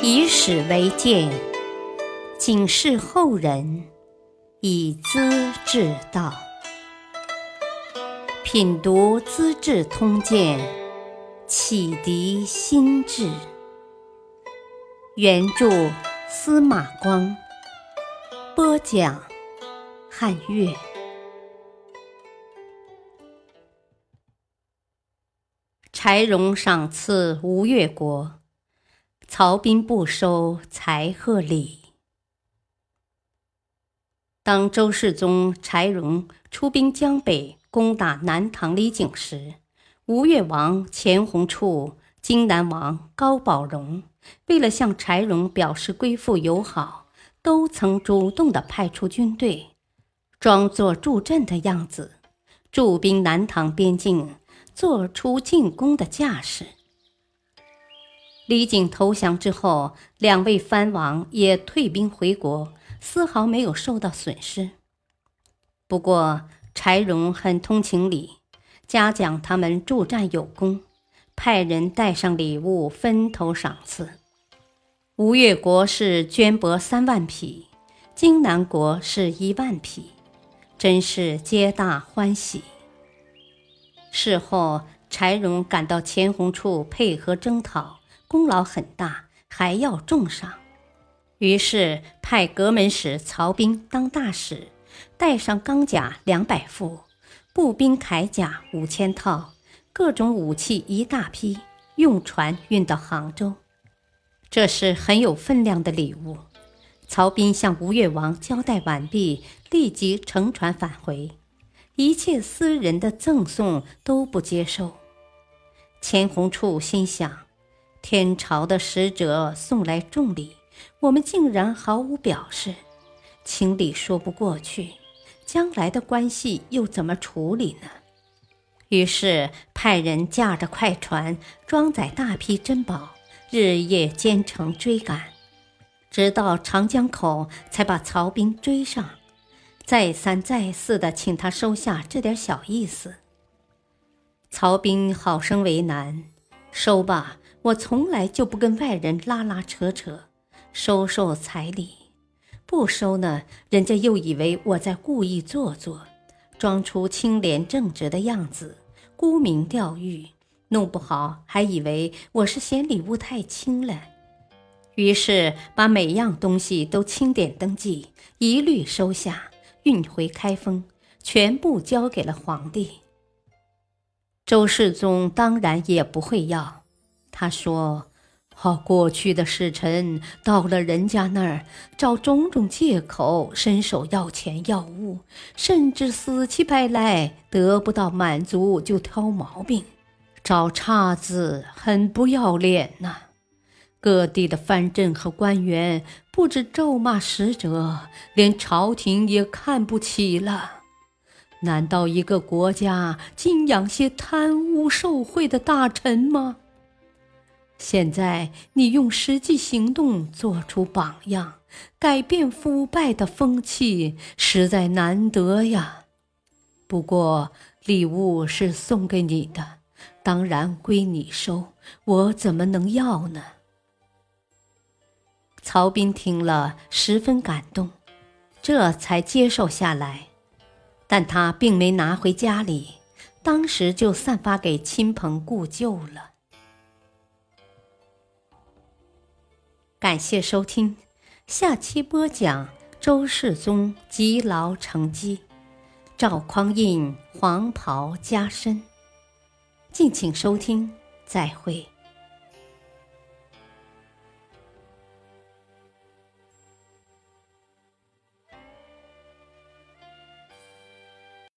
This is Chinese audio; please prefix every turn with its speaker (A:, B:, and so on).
A: 以史为鉴，警示后人，以资治道。品读《资治通鉴》，启迪心智。原著司马光，播讲汉乐。柴荣赏赐吴越国，曹彬不收，才贺礼。当周世宗柴荣出兵江北攻打南唐李景时，吴越王钱弘处、荆南王高宝荣为了向柴荣表示归附友好，都曾主动的派出军队，装作助阵的样子，驻兵南唐边境。做出进攻的架势。李景投降之后，两位藩王也退兵回国，丝毫没有受到损失。不过，柴荣很通情理，嘉奖他们助战有功，派人带上礼物分头赏赐。吴越国是绢帛三万匹，荆南国是一万匹，真是皆大欢喜。事后，柴荣赶到钱弘处配合征讨，功劳很大，还要重赏，于是派阁门使曹彬当大使，带上钢甲两百副，步兵铠甲五千套，各种武器一大批，用船运到杭州。这是很有分量的礼物。曹彬向吴越王交代完毕，立即乘船返回。一切私人的赠送都不接受。钱弘处心想：天朝的使者送来重礼，我们竟然毫无表示，情理说不过去。将来的关系又怎么处理呢？于是派人驾着快船，装载大批珍宝，日夜兼程追赶，直到长江口，才把曹兵追上。再三再四的请他收下这点小意思。曹彬好生为难，收吧，我从来就不跟外人拉拉扯扯，收受彩礼；不收呢，人家又以为我在故意做作，装出清廉正直的样子，沽名钓誉，弄不好还以为我是嫌礼物太轻了。于是把每样东西都清点登记，一律收下。运回开封，全部交给了皇帝。周世宗当然也不会要。他说：“好，过去的使臣到了人家那儿，找种种借口，伸手要钱要物，甚至死乞白赖，得不到满足就挑毛病，找岔子，很不要脸呐。”各地的藩镇和官员不止咒骂使者，连朝廷也看不起了。难道一个国家敬仰些贪污受贿的大臣吗？现在你用实际行动做出榜样，改变腐败的风气，实在难得呀。不过礼物是送给你的，当然归你收，我怎么能要呢？曹彬听了十分感动，这才接受下来，但他并没拿回家里，当时就散发给亲朋故旧了。感谢收听，下期播讲周世宗积劳成疾，赵匡胤黄袍加身。敬请收听，再会。